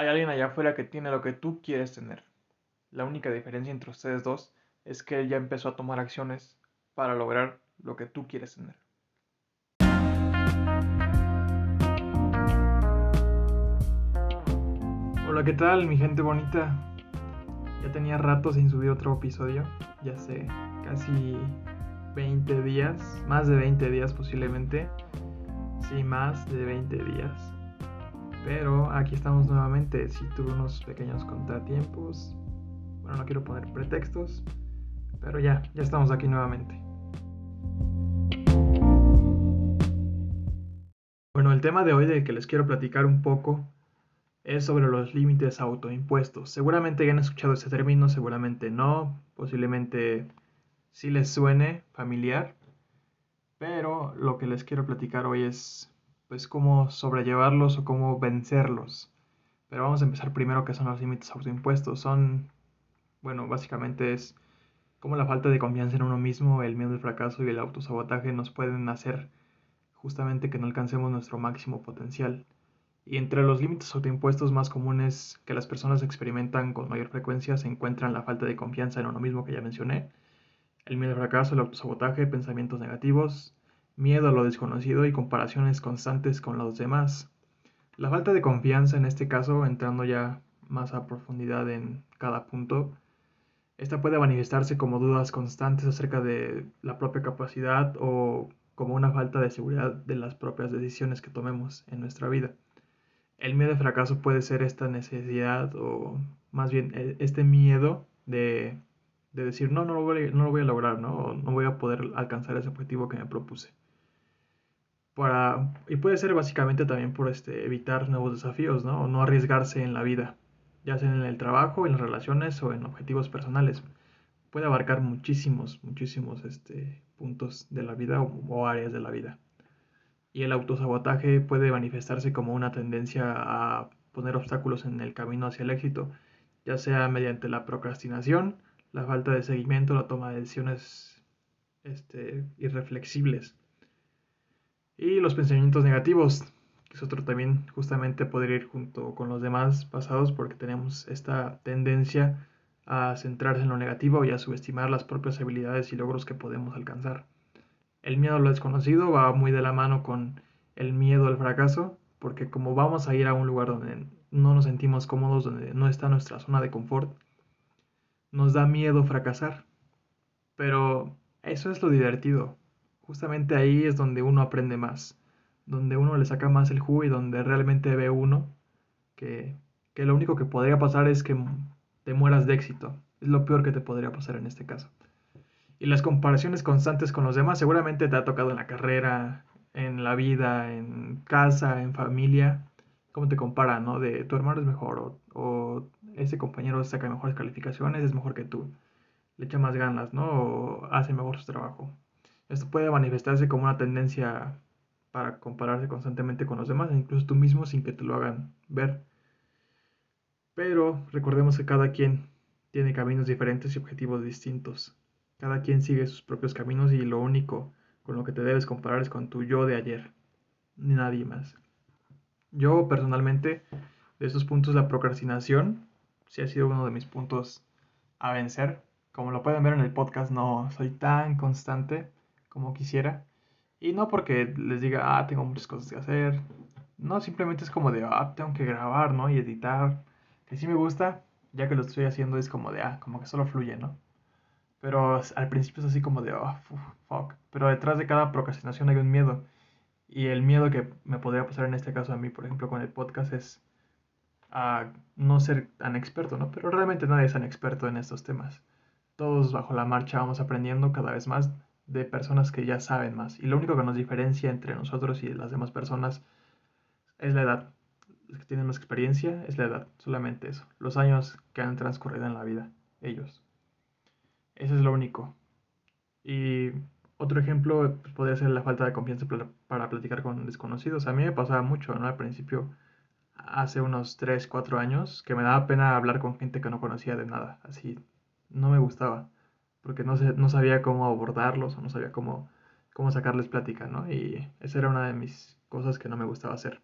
Hay alguien allá afuera que tiene lo que tú quieres tener. La única diferencia entre ustedes dos es que él ya empezó a tomar acciones para lograr lo que tú quieres tener. Hola, ¿qué tal mi gente bonita? Ya tenía rato sin subir otro episodio, ya sé, casi 20 días, más de 20 días posiblemente, sí, más de 20 días. Pero aquí estamos nuevamente, si tuve unos pequeños contratiempos, bueno, no quiero poner pretextos, pero ya, ya estamos aquí nuevamente. Bueno, el tema de hoy del que les quiero platicar un poco es sobre los límites autoimpuestos. Seguramente ya han escuchado ese término, seguramente no, posiblemente sí les suene familiar, pero lo que les quiero platicar hoy es pues cómo sobrellevarlos o cómo vencerlos. Pero vamos a empezar primero qué son los límites autoimpuestos. Son, bueno, básicamente es cómo la falta de confianza en uno mismo, el miedo al fracaso y el autosabotaje nos pueden hacer justamente que no alcancemos nuestro máximo potencial. Y entre los límites autoimpuestos más comunes que las personas experimentan con mayor frecuencia se encuentran la falta de confianza en uno mismo que ya mencioné, el miedo al fracaso, el autosabotaje, pensamientos negativos, miedo a lo desconocido y comparaciones constantes con los demás. La falta de confianza en este caso, entrando ya más a profundidad en cada punto, esta puede manifestarse como dudas constantes acerca de la propia capacidad o como una falta de seguridad de las propias decisiones que tomemos en nuestra vida. El miedo al fracaso puede ser esta necesidad o más bien e, este miedo de, decir no, no lo, voy, no lo voy a lograr, ¿no? no voy a poder alcanzar ese objetivo que me propuse. Y puede ser básicamente también por este, evitar nuevos desafíos, ¿no? O no arriesgarse en la vida, ya sea en el trabajo, en las relaciones o en objetivos personales. Puede abarcar muchísimos, muchísimos este, puntos de la vida o áreas de la vida y el autosabotaje puede manifestarse como una tendencia a poner obstáculos en el camino hacia el éxito, ya sea mediante la procrastinación, la falta de seguimiento, la toma de decisiones este, irreflexibles. Y los pensamientos negativos, que es otro también justamente poder ir junto con los demás pasados porque tenemos esta tendencia a centrarse en lo negativo y a subestimar las propias habilidades y logros que podemos alcanzar. El miedo a lo desconocido va muy de la mano con el miedo al fracaso, porque como vamos a ir a un lugar donde no nos sentimos cómodos, donde no está nuestra zona de confort, nos da miedo fracasar. Pero eso es lo divertido. Justamente ahí es donde uno aprende más, donde uno le saca más el jugo y donde realmente ve uno que, que lo único que podría pasar es que te mueras de éxito. Es lo peor que te podría pasar en este caso. Y las comparaciones constantes con los demás seguramente te ha tocado en la carrera, en la vida, en casa, en familia. ¿Cómo te comparan, no? De tu hermano es mejor o, ese compañero saca mejores calificaciones, es mejor que tú. Le echa más ganas, ¿no? O hace mejor su trabajo. Esto puede manifestarse como una tendencia para compararse constantemente con los demás, incluso tú mismo sin que te lo hagan ver. Pero recordemos que cada quien tiene caminos diferentes y objetivos distintos. Cada quien sigue sus propios caminos y lo único con lo que te debes comparar es con tu yo de ayer, ni nadie más. Yo personalmente, de estos puntos, la procrastinación sí ha sido uno de mis puntos a vencer. Como lo pueden ver en el podcast, no soy tan constante como quisiera. Y no porque les diga, ah, tengo muchas cosas que hacer. No, simplemente es como de, ah, tengo que grabar, ¿no? Y editar. Que sí me gusta, ya que lo estoy haciendo es como de, ah, como que solo fluye, ¿no? Pero al principio es así como de, oh, fuck. Pero detrás de cada procrastinación hay un miedo. Y el miedo que me podría pasar en este caso a mí, por ejemplo, con el podcast es a no ser tan experto, ¿no? Pero realmente nadie es tan experto en estos temas. Todos bajo la marcha vamos aprendiendo cada vez más de personas que ya saben más. Y lo único que nos diferencia entre nosotros y las demás personas es la edad. Los que tienen más experiencia es la edad, solamente eso. Los años que han transcurrido en la vida, ellos. Eso es lo único. Y otro ejemplo pues, podría ser la falta de confianza para, platicar con desconocidos. A mí me pasaba mucho, ¿no? Al principio, hace unos 3, 4 años, que me daba pena hablar con gente que no conocía de nada. Así, no me gustaba. Porque no, no sabía cómo abordarlos o no sabía cómo, cómo sacarles plática, ¿no? Y esa era una de mis cosas que no me gustaba hacer.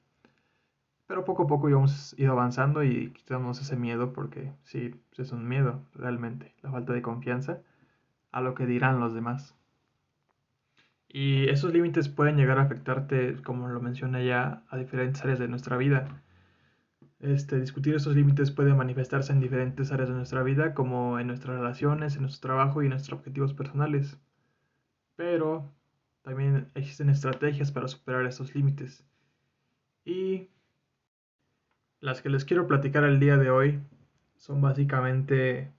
Pero poco a poco hemos ido avanzando y quitándonos ese miedo, porque sí, es un miedo realmente, la falta de confianza a lo que dirán los demás. Y esos límites pueden llegar a afectarte, como lo mencioné ya, a diferentes áreas de nuestra vida. Este, discutir esos límites puede manifestarse en diferentes áreas de nuestra vida, como en nuestras relaciones, en nuestro trabajo y en nuestros objetivos personales. Pero también existen estrategias para superar esos límites. Y las que les quiero platicar el día de hoy son básicamente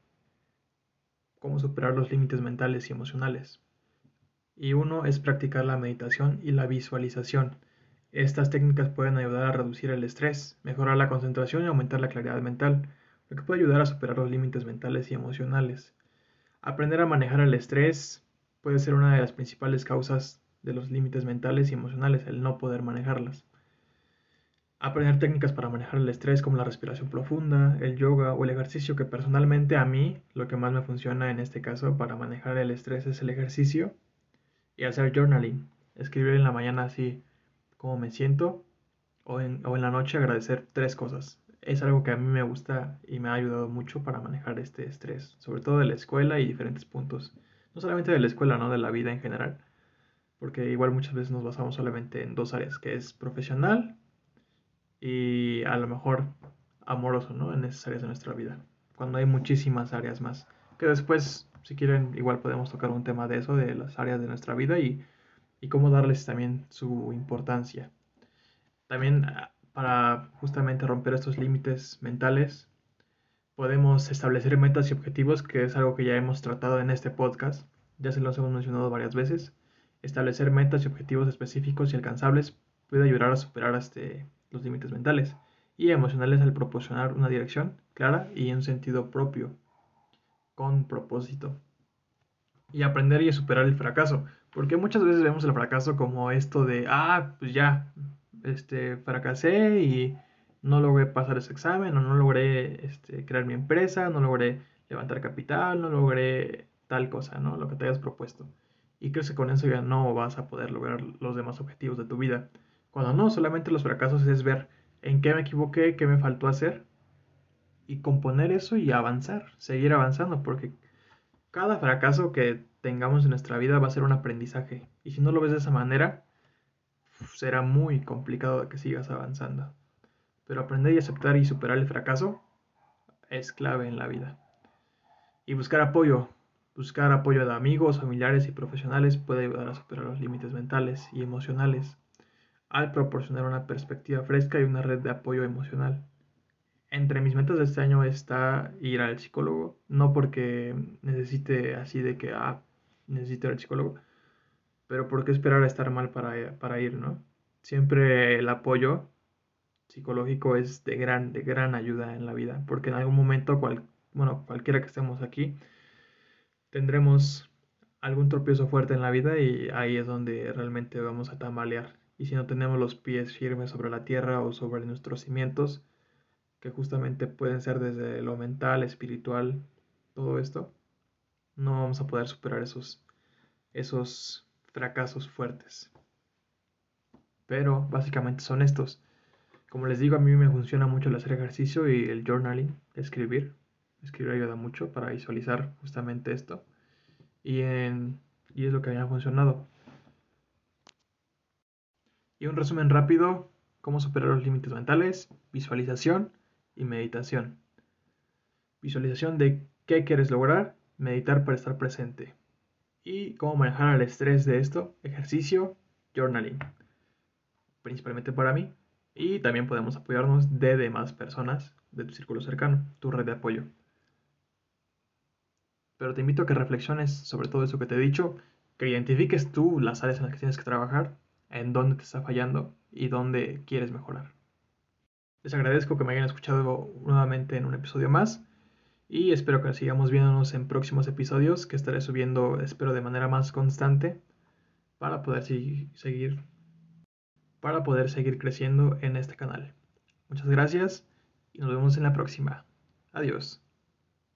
cómo superar los límites mentales y emocionales. Y uno es practicar la meditación y la visualización. Estas técnicas pueden ayudar a reducir el estrés, mejorar la concentración y aumentar la claridad mental, lo que puede ayudar a superar los límites mentales y emocionales. Aprender a manejar el estrés puede ser una de las principales causas de los límites mentales y emocionales, el no poder manejarlas. Aprender técnicas para manejar el estrés como la respiración profunda, el yoga o el ejercicio que personalmente a mí lo que más me funciona en este caso para manejar el estrés es el ejercicio y hacer journaling, escribir en la mañana así cómo me siento o en, o en la noche agradecer tres cosas. Es algo que a mí me gusta y me ha ayudado mucho para manejar este estrés, sobre todo de la escuela y diferentes puntos. No solamente de la escuela, no de la vida en general, porque igual muchas veces nos basamos solamente en dos áreas, que es profesional y a lo mejor amoroso, ¿no? En esas áreas de nuestra vida, cuando hay muchísimas áreas más, que después si quieren, igual podemos tocar un tema de eso, de las áreas de nuestra vida y, y cómo darles también su importancia. También ah, para justamente romper estos límites mentales, podemos establecer metas y objetivos, que es algo que ya hemos tratado en este podcast, ya se los hemos mencionado varias veces. Establecer metas y objetivos específicos y alcanzables puede ayudar a superar este, los límites mentales y emocionales al proporcionar una dirección clara y un sentido propio con propósito. Y aprender y superar el fracaso. Porque muchas veces vemos el fracaso como esto de, ah, pues ya, este, fracasé y no logré pasar ese examen, o no logré este, crear mi empresa, no logré levantar capital, no logré tal cosa, ¿no? Lo que te hayas propuesto. Y crees que con eso ya no vas a poder lograr los demás objetivos de tu vida. Cuando no, solamente los fracasos es ver en qué me equivoqué, qué me faltó hacer y componer eso y avanzar, seguir avanzando, porque cada fracaso que tengamos en nuestra vida va a ser un aprendizaje. Y si no lo ves de esa manera, será muy complicado que sigas avanzando. Pero aprender y aceptar y superar el fracaso es clave en la vida. Y buscar apoyo. Buscar apoyo de amigos, familiares y profesionales puede ayudar a superar los límites mentales y emocionales al proporcionar una perspectiva fresca y una red de apoyo emocional entre mis metas de este año está ir al psicólogo, no porque necesite así de que, ah, necesito ir al psicólogo, pero porque esperar a estar mal para, para ir, ¿no? Siempre el apoyo psicológico es de gran, de gran ayuda en la vida, porque en algún momento, cual, bueno, cualquiera que estemos aquí, tendremos algún tropiezo fuerte en la vida y ahí es donde realmente vamos a tambalear. Y si no tenemos los pies firmes sobre la tierra o sobre nuestros cimientos, que justamente pueden ser desde lo mental, espiritual, todo esto, no vamos a poder superar esos, esos fracasos fuertes. Pero básicamente son estos. Como les digo, a mí me funciona mucho el hacer ejercicio y el journaling, escribir. Escribir ayuda mucho para visualizar justamente esto. Y, en, y es lo que me ha funcionado. Y un resumen rápido, cómo superar los límites mentales, visualización, y meditación. Visualización de qué quieres lograr, meditar para estar presente. Y cómo manejar el estrés de esto, ejercicio, journaling. Principalmente para mí. Y también podemos apoyarnos de demás personas de tu círculo cercano, tu red de apoyo. Pero te invito a que reflexiones sobre todo eso que te he dicho, que identifiques tú las áreas en las que tienes que trabajar, en dónde te está fallando y dónde quieres mejorar. Les agradezco que me hayan escuchado nuevamente en un episodio más y espero que sigamos viéndonos en próximos episodios que estaré subiendo, espero de manera más constante para poder seguir para poder seguir creciendo en este canal. Muchas gracias y nos vemos en la próxima. Adiós.